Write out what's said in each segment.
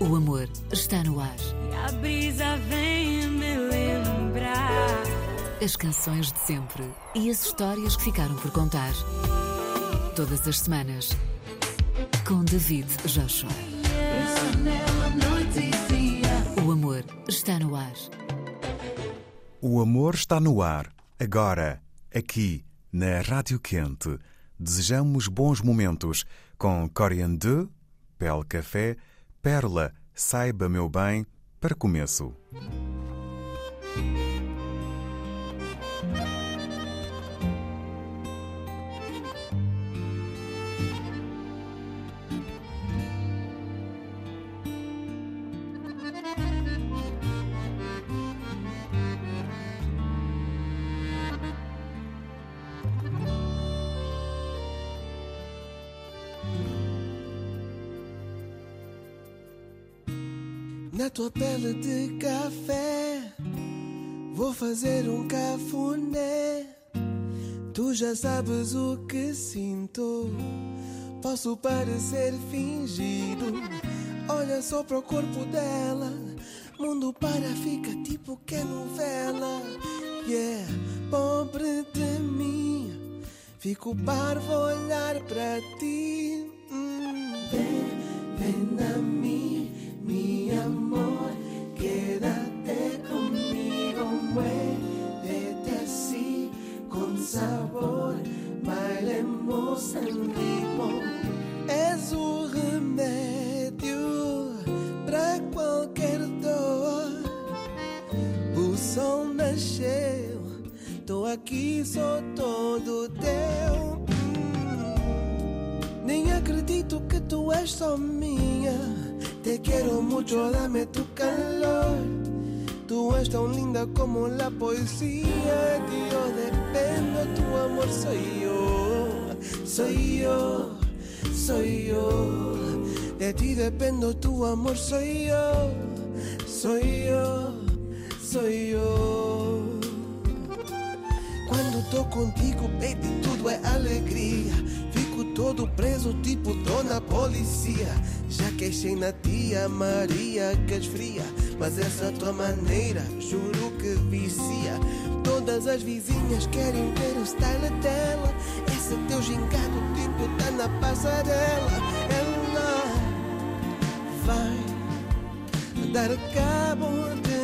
O amor está no ar. E a brisa vem me lembrar. As canções de sempre e as histórias que ficaram por contar. Todas as semanas. Com David Joshua. O amor está no ar. O amor está no ar. Agora, aqui, na Rádio Quente. Desejamos bons momentos com Coriandê, Pel Café, Perla, Saiba Meu Bem, para começo. Tua pele de café. Vou fazer um cafuné. Tu já sabes o que sinto. Posso parecer fingido. Olha só pro corpo dela. Mundo para, fica tipo que é novela. Yeah, pobre de mim. Fico parvo olhar para ti. Hum. Vem, vem a Es un remédio para qualquer dor. O sol nasceu, tô aqui, sou todo teu. Nem acredito que tu és só minha. Te quiero mucho, dame tu calor. Tú eres tan linda como la poesía. De yo dependo, tu amor soy yo. Soy yo, soy yo. De ti dependo, tu amor soy yo. Soy yo, soy yo. Quando tô contigo, baby, tudo é alegria. Fico todo preso, tipo dona policia. Já queixei na tia Maria que esfria. Mas essa tua maneira, juro que vicia. Todas as vizinhas querem ver o style dela. Esse teu gingado, tipo, tá na passarela. Ela vai dar cabo de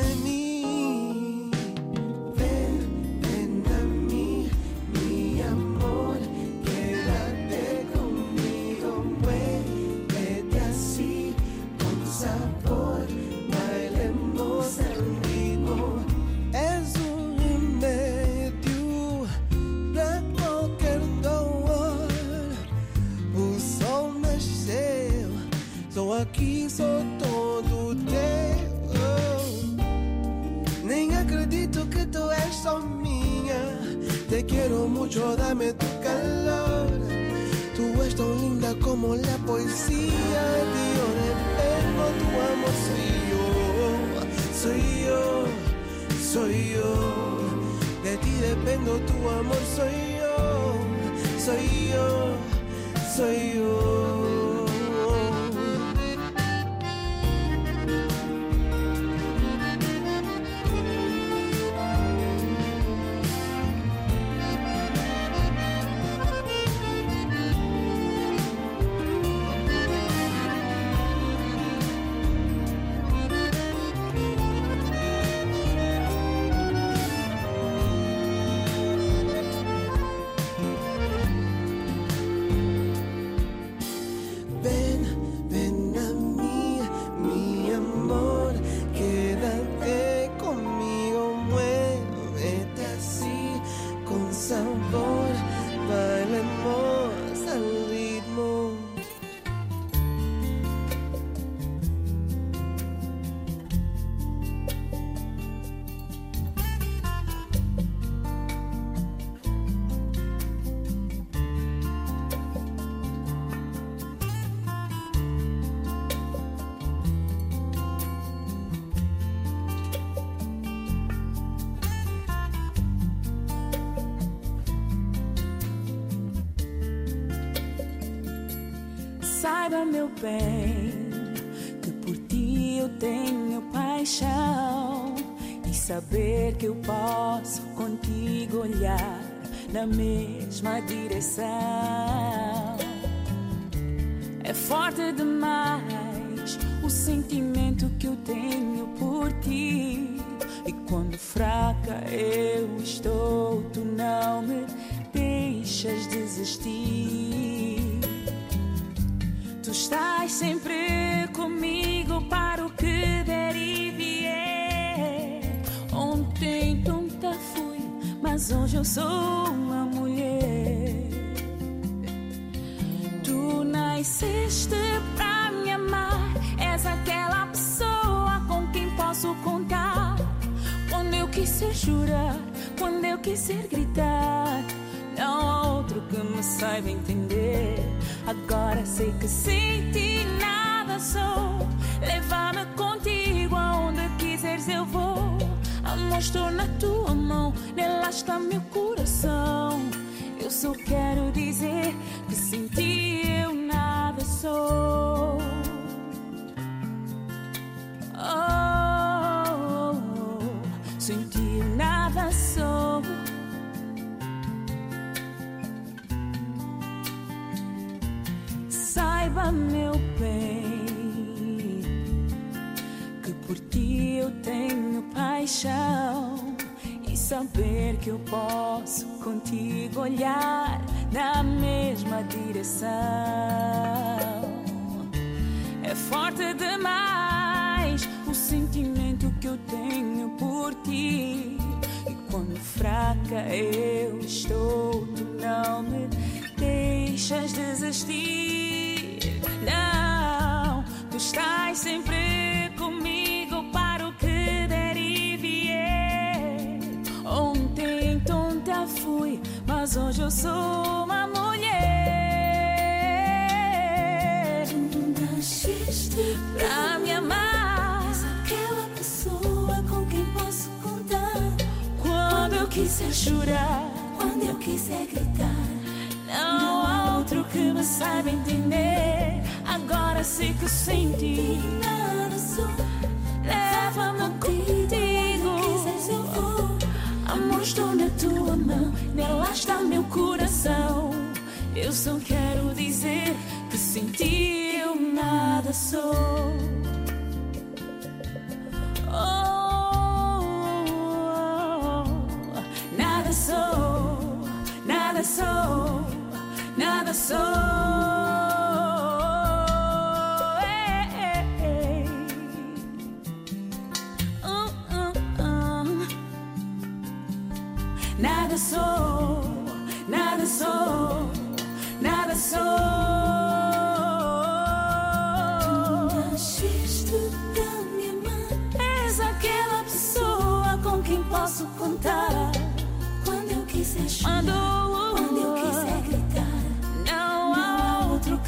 bem, que por ti eu tenho paixão. E saber que eu posso contigo olhar na mesma direção. É forte demais o sentimento que eu tenho mas hoje eu sou uma mulher. Tu nasceste pra me amar, és aquela pessoa com quem posso contar. Quando eu quiser chorar, quando eu quiser gritar, não há outro que me saiba entender. Agora sei que sem ti nada sou. Leva-me contigo aonde quiseres eu vou. Amor, estou na tua mão, nela está meu coração. Eu só quero dizer que sem ti eu nada sou. Paixão e saber que eu posso contigo olhar na mesma direção é forte demais o sentimento que eu tenho por ti. E quando fraca eu estou, tu não me deixas desistir. Não, tu estás sempre comigo eu sou uma mulher. Nasceste Pra me amar, És aquela pessoa com quem posso contar. quando eu quiser chorar, Quando eu quiser gritar, não há outro que me saiba entender. Agora sei que sem ti,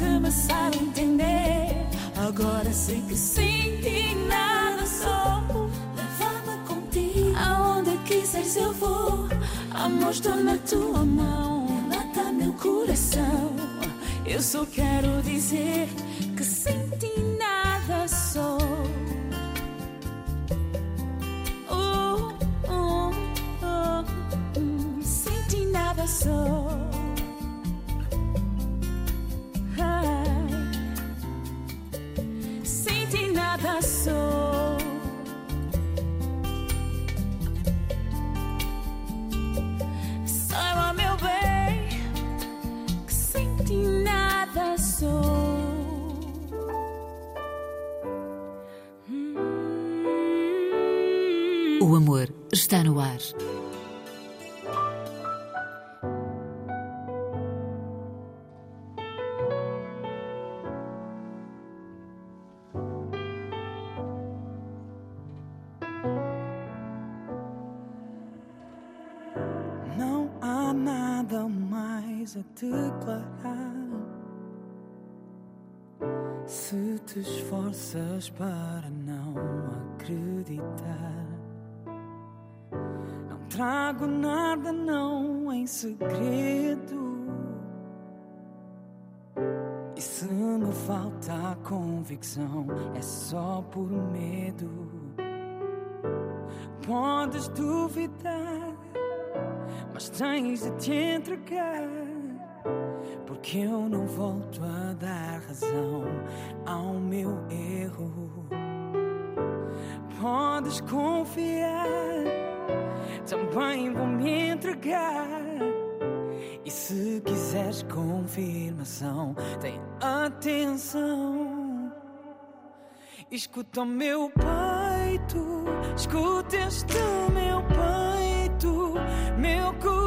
me saiba entender. Agora sei que ti nada sou. leva-me contigo. Aonde quiseres eu vou. Amor, estou na tua mão. Mata meu coração. Eu só quero dizer que sem ti nada sou. Oh, oh, oh, hum, sem ti nada sou. Nada sou. Saiba, meu bem, que sem ti nada sou. O amor está no ar. Te esforças para não acreditar, não trago nada, não em segredo. E se me falta a convicção, é só por medo. Podes duvidar, mas tens de te entregar. Porque eu não volto a dar razão ao meu erro. Podes confiar, também vou me entregar. E se quiseres confirmação, tem atenção. Escuta o meu peito, escuta este meu peito. Meu coração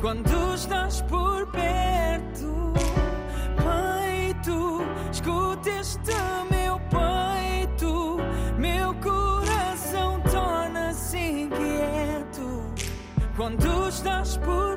quando estás por perto. Peito, escuta este meu peito. Meu coração torna-se inquieto quando estás por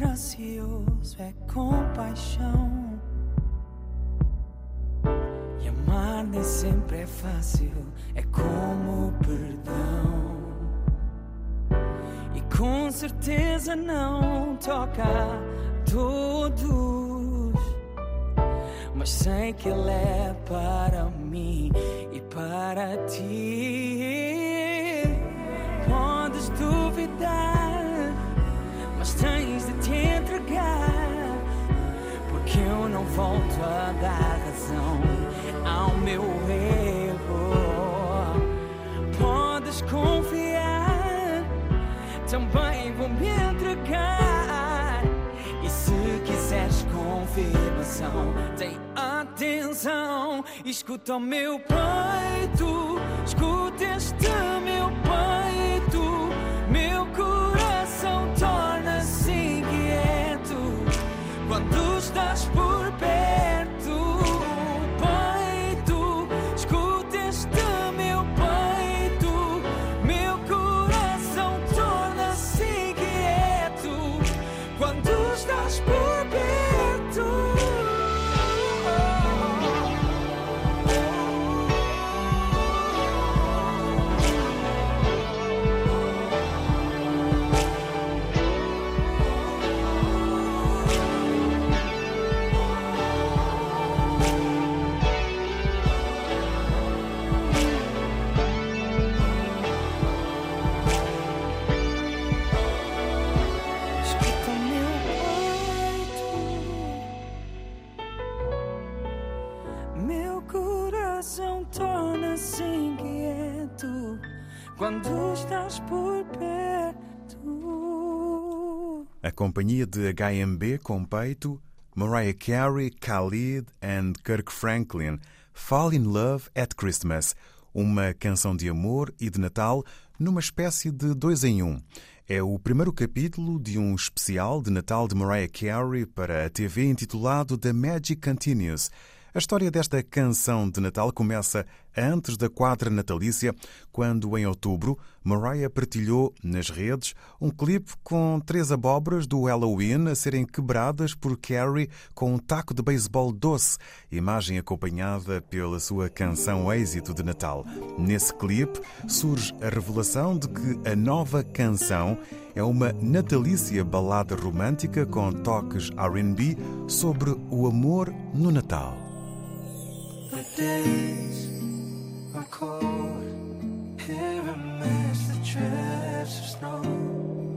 gracioso, é compaixão. E amar nem sempre é fácil, é como perdão. E com certeza não toca a todos. Mas sei que ele é para mim e para ti. Podes duvidar, mas tens eu não volto a dar razão ao meu erro. Podes confiar, também vou me entregar. E se quiseres confirmação, tem atenção. Escuta o meu peito, escuta este meu peito. Meu coração inquieto quando estás por perto. Companhia de HMB com peito, Mariah Carey, Khalid and Kirk Franklin, Fall in Love at Christmas, uma canção de amor e de Natal numa espécie de dois em um. É o primeiro capítulo de um especial de Natal de Mariah Carey para a TV intitulado The Magic Continues. A história desta canção de Natal começa antes da quadra natalícia, quando, em outubro, Mariah partilhou nas redes um clipe com três abóboras do Halloween a serem quebradas por Carrie com um taco de beisebol doce, imagem acompanhada pela sua canção êxito de Natal. Nesse clipe surge a revelação de que a nova canção é uma natalícia balada romântica com toques R&B sobre o amor no Natal. The days are cold. Here amidst the drifts of snow.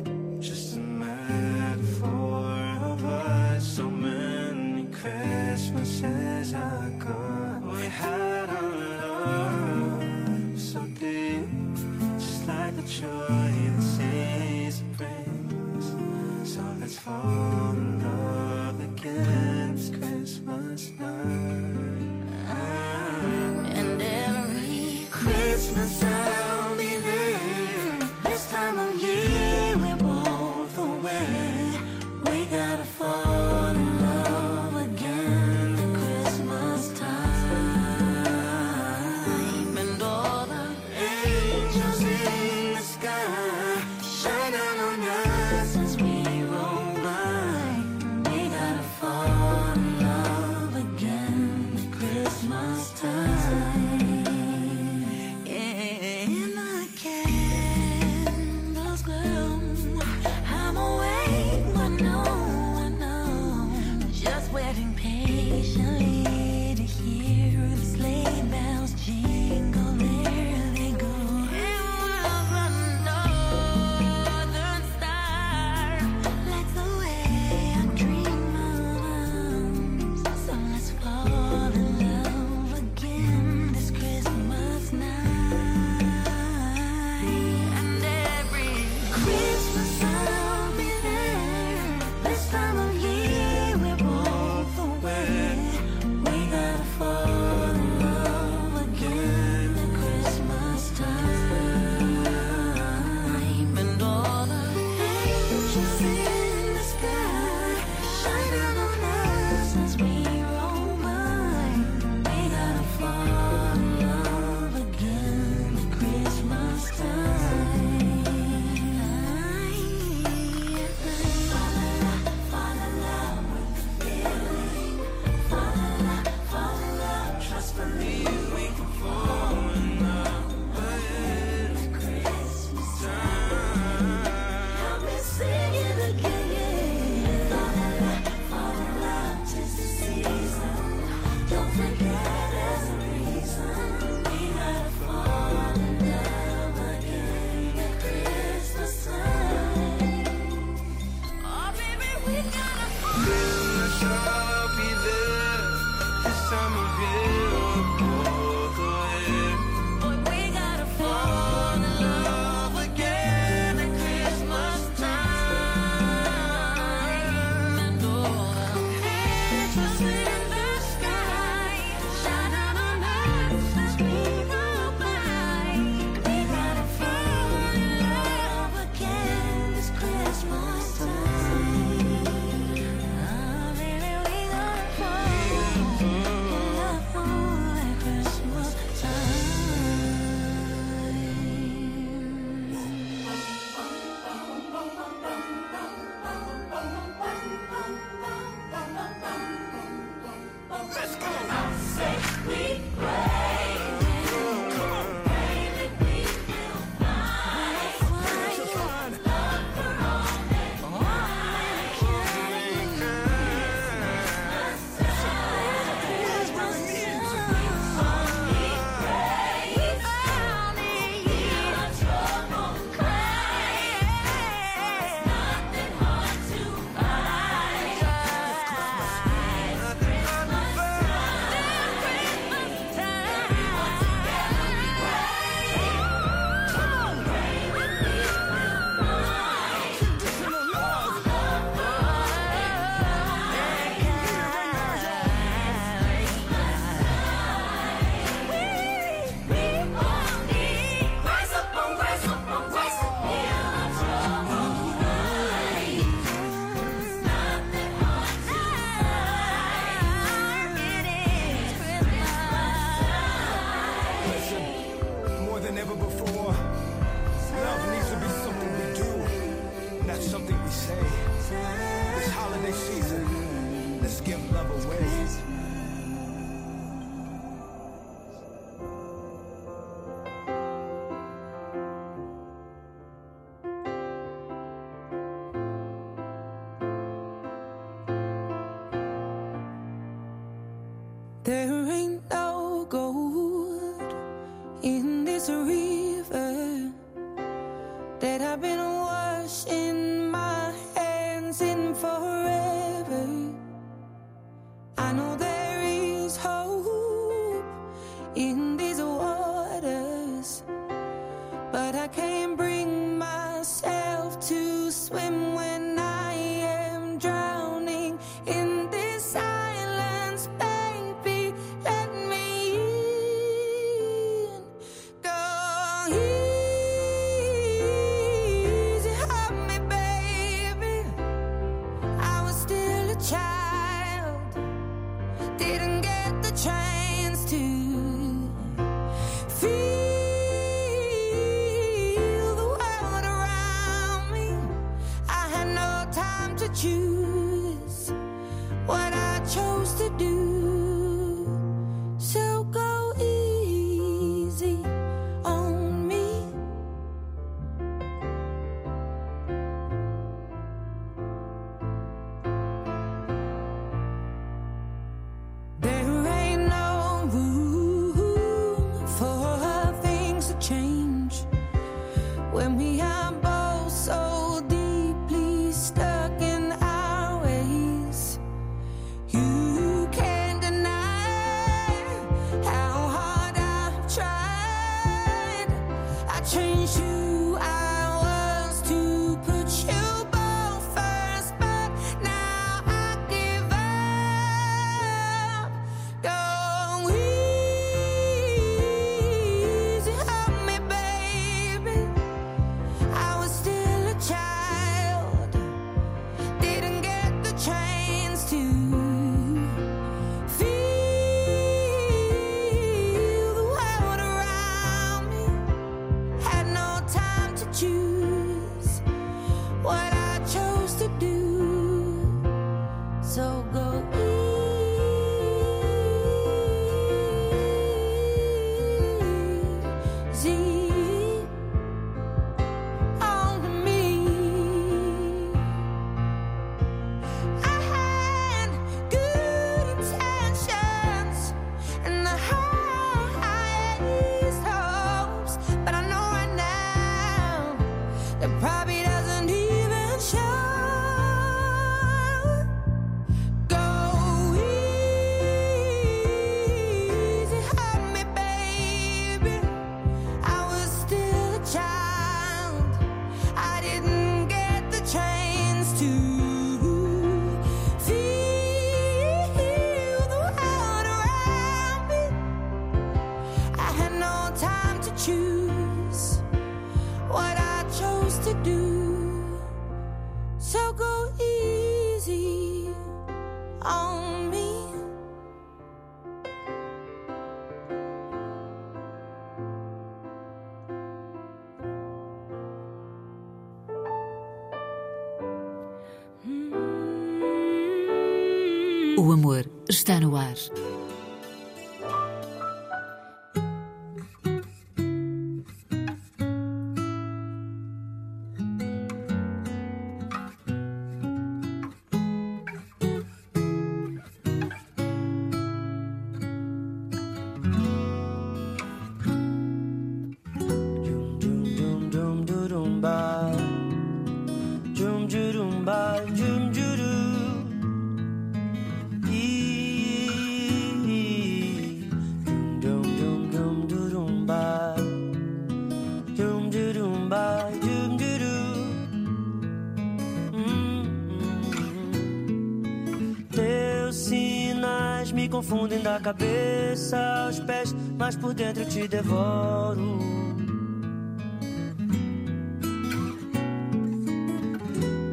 Da cabeça aos pés, mas por dentro te devoro.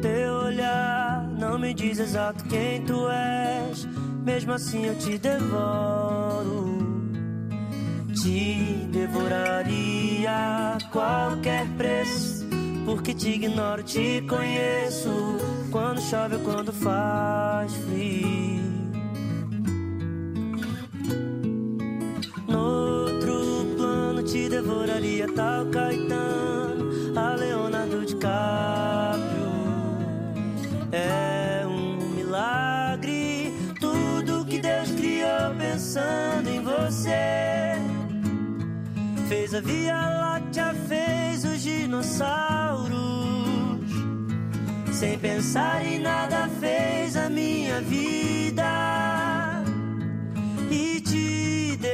Teu olhar não me diz exato quem tu és, mesmo assim eu te devoro. Te devoraria a qualquer preço, porque te ignoro, te conheço. Quando chove ou quando faz frio. Você. Fez a Via Láctea, fez os dinossauros. Sem pensar em nada, fez a minha vida e te deu.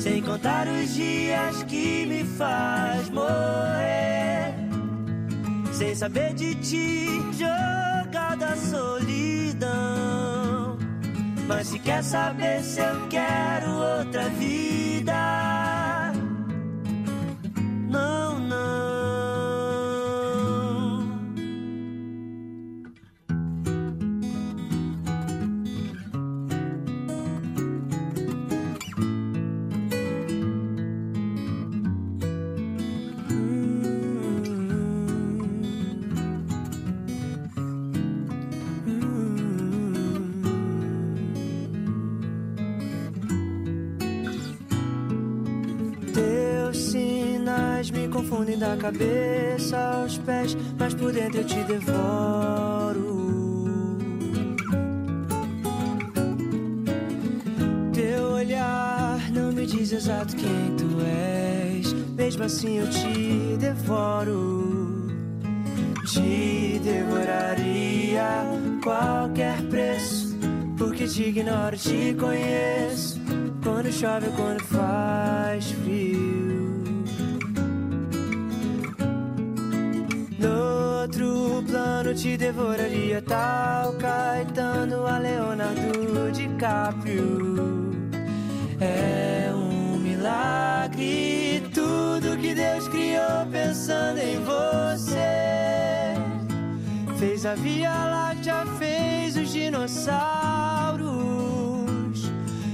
Sem contar os dias que me faz morrer. Sem saber de ti, jogada solidão. Mas se quer saber se eu quero outra vida, confundem da cabeça aos pés, mas por dentro eu te devoro. Teu olhar não me diz exato quem tu és, mesmo assim eu te devoro. Te devoraria qualquer preço, porque te ignoro, te conheço. Quando chove quando faz frio. Plano te devoraria tal Caetano a Leonardo DiCaprio. É um milagre tudo que Deus criou pensando em você. Fez a Via Láctea, fez os dinossauros.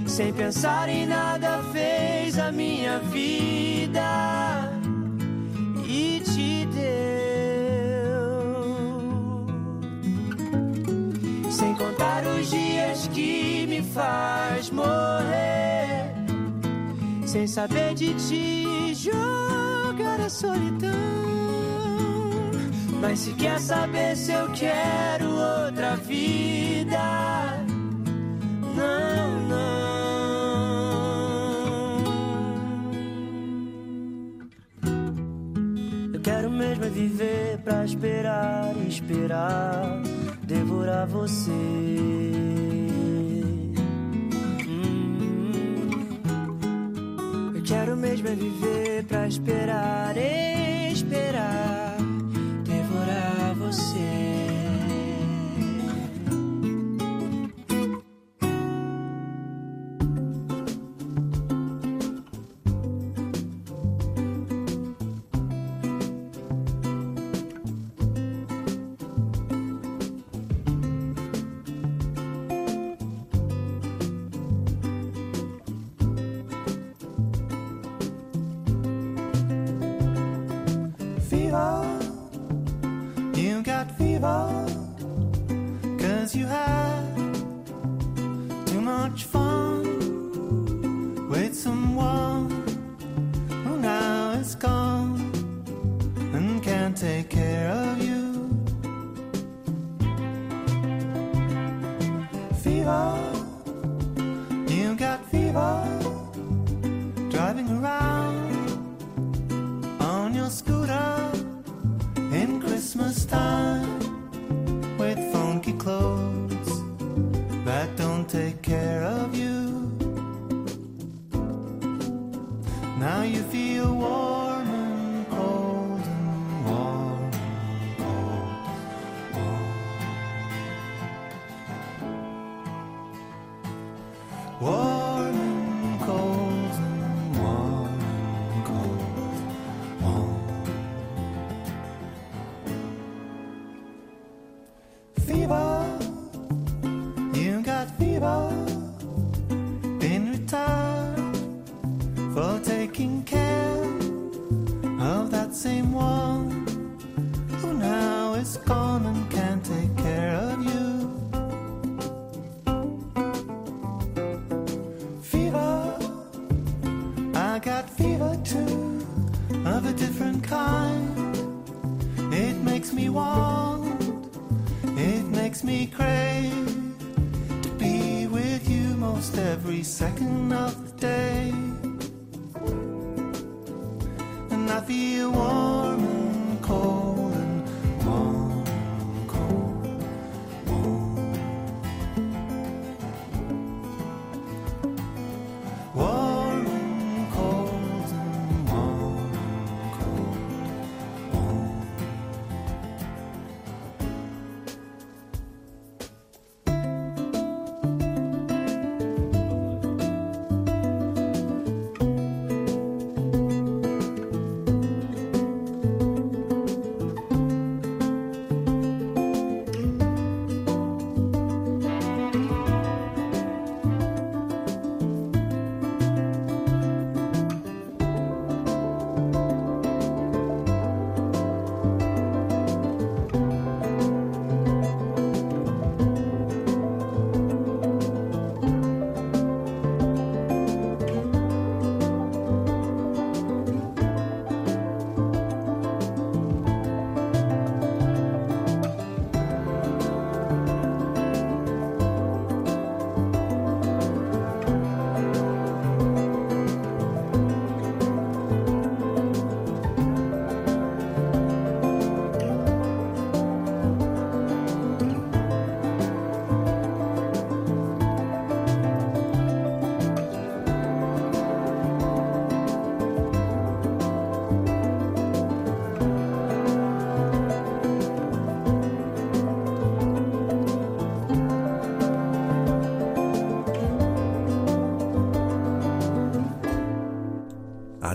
Sem pensar em nada, fez a minha vida faz morrer. Sem saber de ti, jogar a solidão. Mas se quer saber se eu quero outra vida, não, não. Eu quero mesmo é viver pra esperar esperar, devorar você. Eu quero mesmo é viver pra esperar, esperar, devorar você. Whoa. Second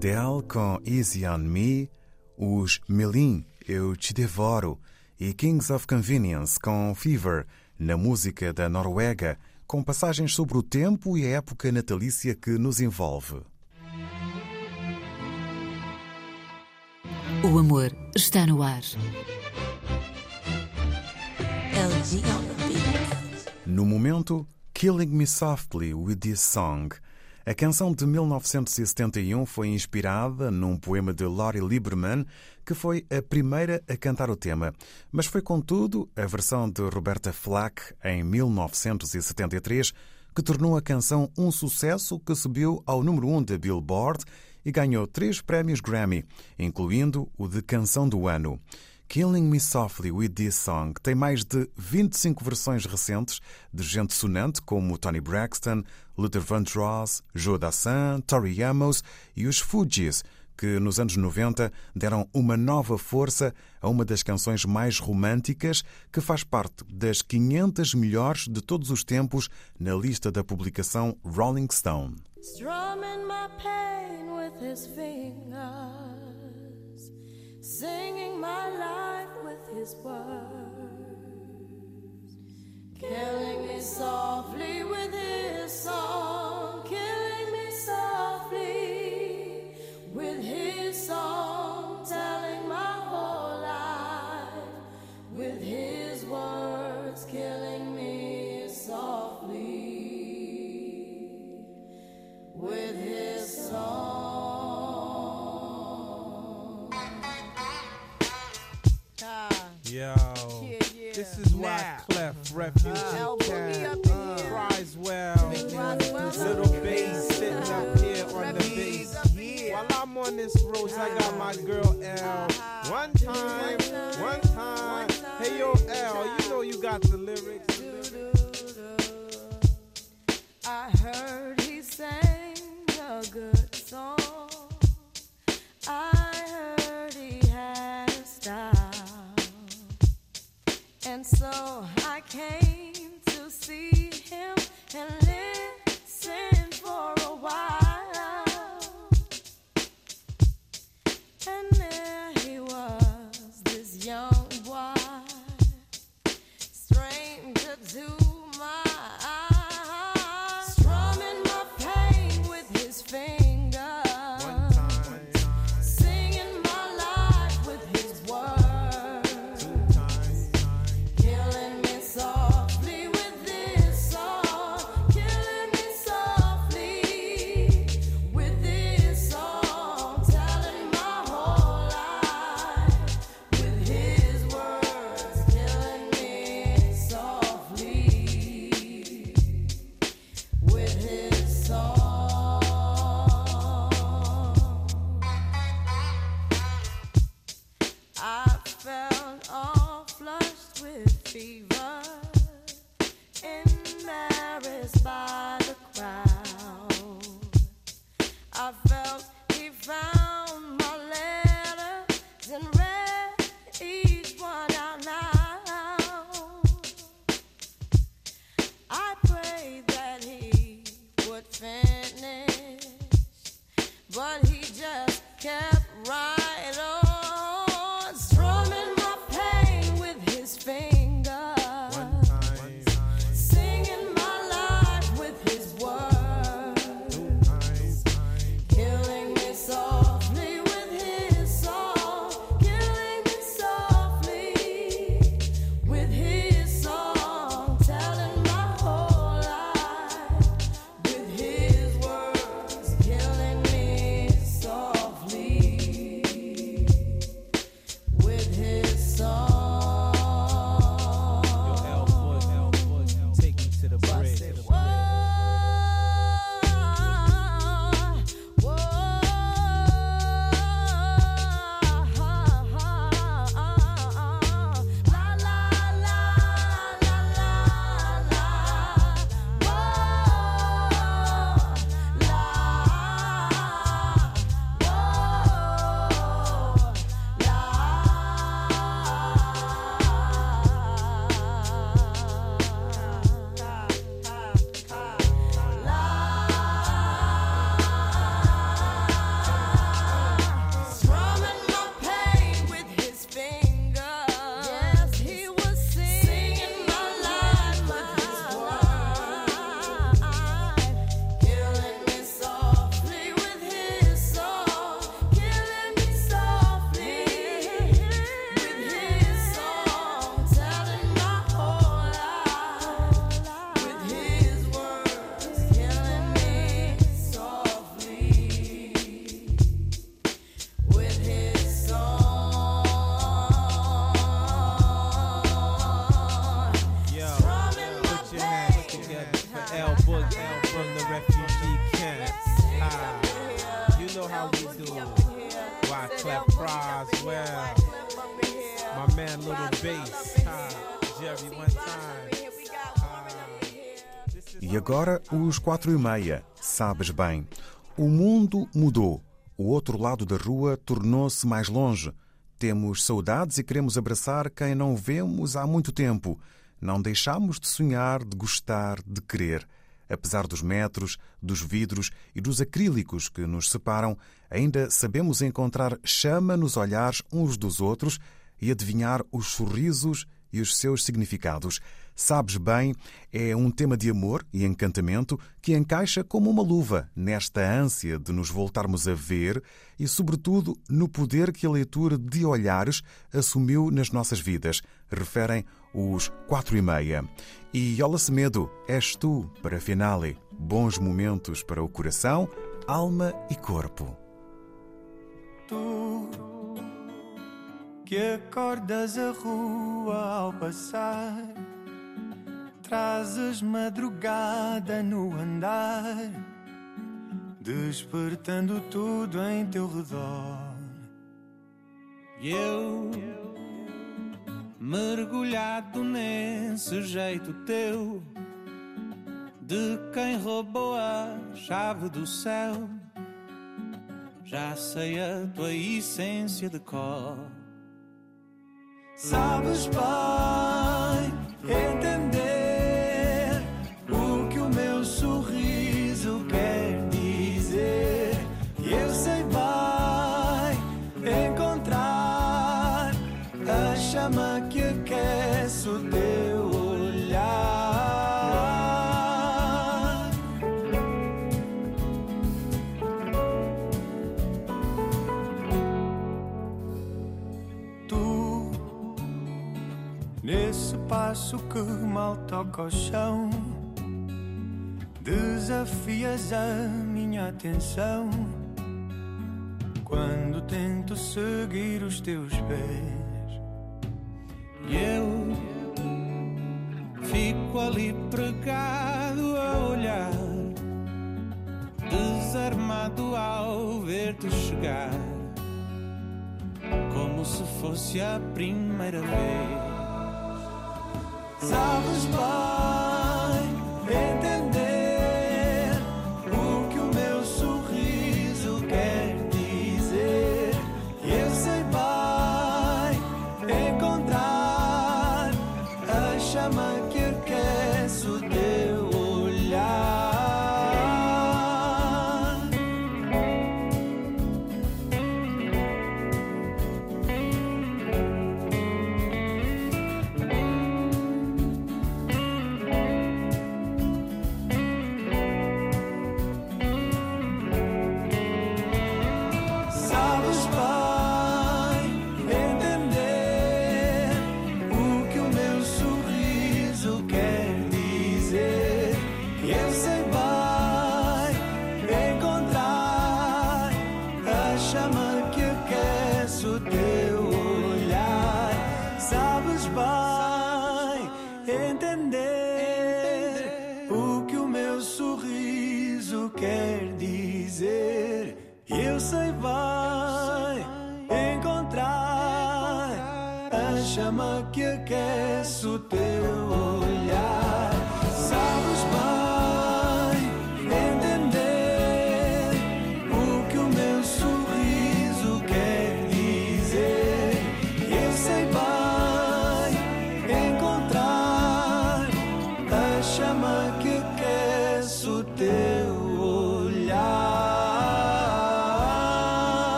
Adele com Easy on Me, os Melin, Eu Te Devoro e Kings of Convenience com Fever, na música da Noruega, com passagens sobre o tempo e a época natalícia que nos envolve. O amor está no ar. No momento, Killing Me Softly with This Song. A canção de 1971 foi inspirada num poema de Lori Lieberman, que foi a primeira a cantar o tema, mas foi, contudo, a versão de Roberta Flack, em 1973, que tornou a canção um sucesso que subiu ao número 1 um da Billboard e ganhou três prémios Grammy, incluindo o de Canção do Ano. Killing Me Softly with This Song tem mais de 25 versões recentes de gente sonante como Tony Braxton, Luther Vandross, Joe Dassin, Tori Amos e os Fugees, que nos anos 90 deram uma nova força a uma das canções mais românticas que faz parte das 500 melhores de todos os tempos na lista da publicação Rolling Stone. strumming my pain with his fingers, singing my life with his words, killing me softly with his song, killing me softly with his Now. Clef Refugee L Cat in uh, here. cries well. Little bass sitting up here on the bass. While I'm on this road, I got my uh-huh. girl L. Uh-huh. One time, one time. Hey yo, L, you know you got the lyrics. I heard he sang a good song. I heard he had a style. And so till E agora, os quatro e meia. Sabes bem. O mundo mudou. O outro lado da rua tornou-se mais longe. Temos saudades e queremos abraçar quem não vemos há muito tempo. Não deixamos de sonhar, de gostar, de querer. Apesar dos metros, dos vidros e dos acrílicos que nos separam, ainda sabemos encontrar chama nos olhares uns dos outros e adivinhar os sorrisos e os seus significados. Sabes bem, é um tema de amor e encantamento que encaixa como uma luva nesta ânsia de nos voltarmos a ver e, sobretudo, no poder que a leitura de olhares assumiu nas nossas vidas, referem os quatro e meia. E Ola Semedo, és tu para finale. Bons momentos para o coração, alma e corpo. Tú que acordas a rua ao passar. Trazes madrugada no andar, despertando tudo em teu redor. E eu, mergulhado nesse jeito teu, de quem roubou a chave do céu, já sei a tua essência de cor. Sabes, Pai, passo que mal toca o chão, desafias a minha atenção. Quando tento seguir os teus pés, E eu fico ali pregado a olhar, desarmado ao ver-te chegar, como se fosse a primeira vez. Sabes, Pai,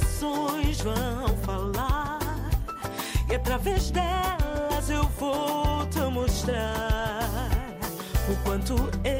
minhas ações vão falar. E através delas eu vou te mostrar O quanto eu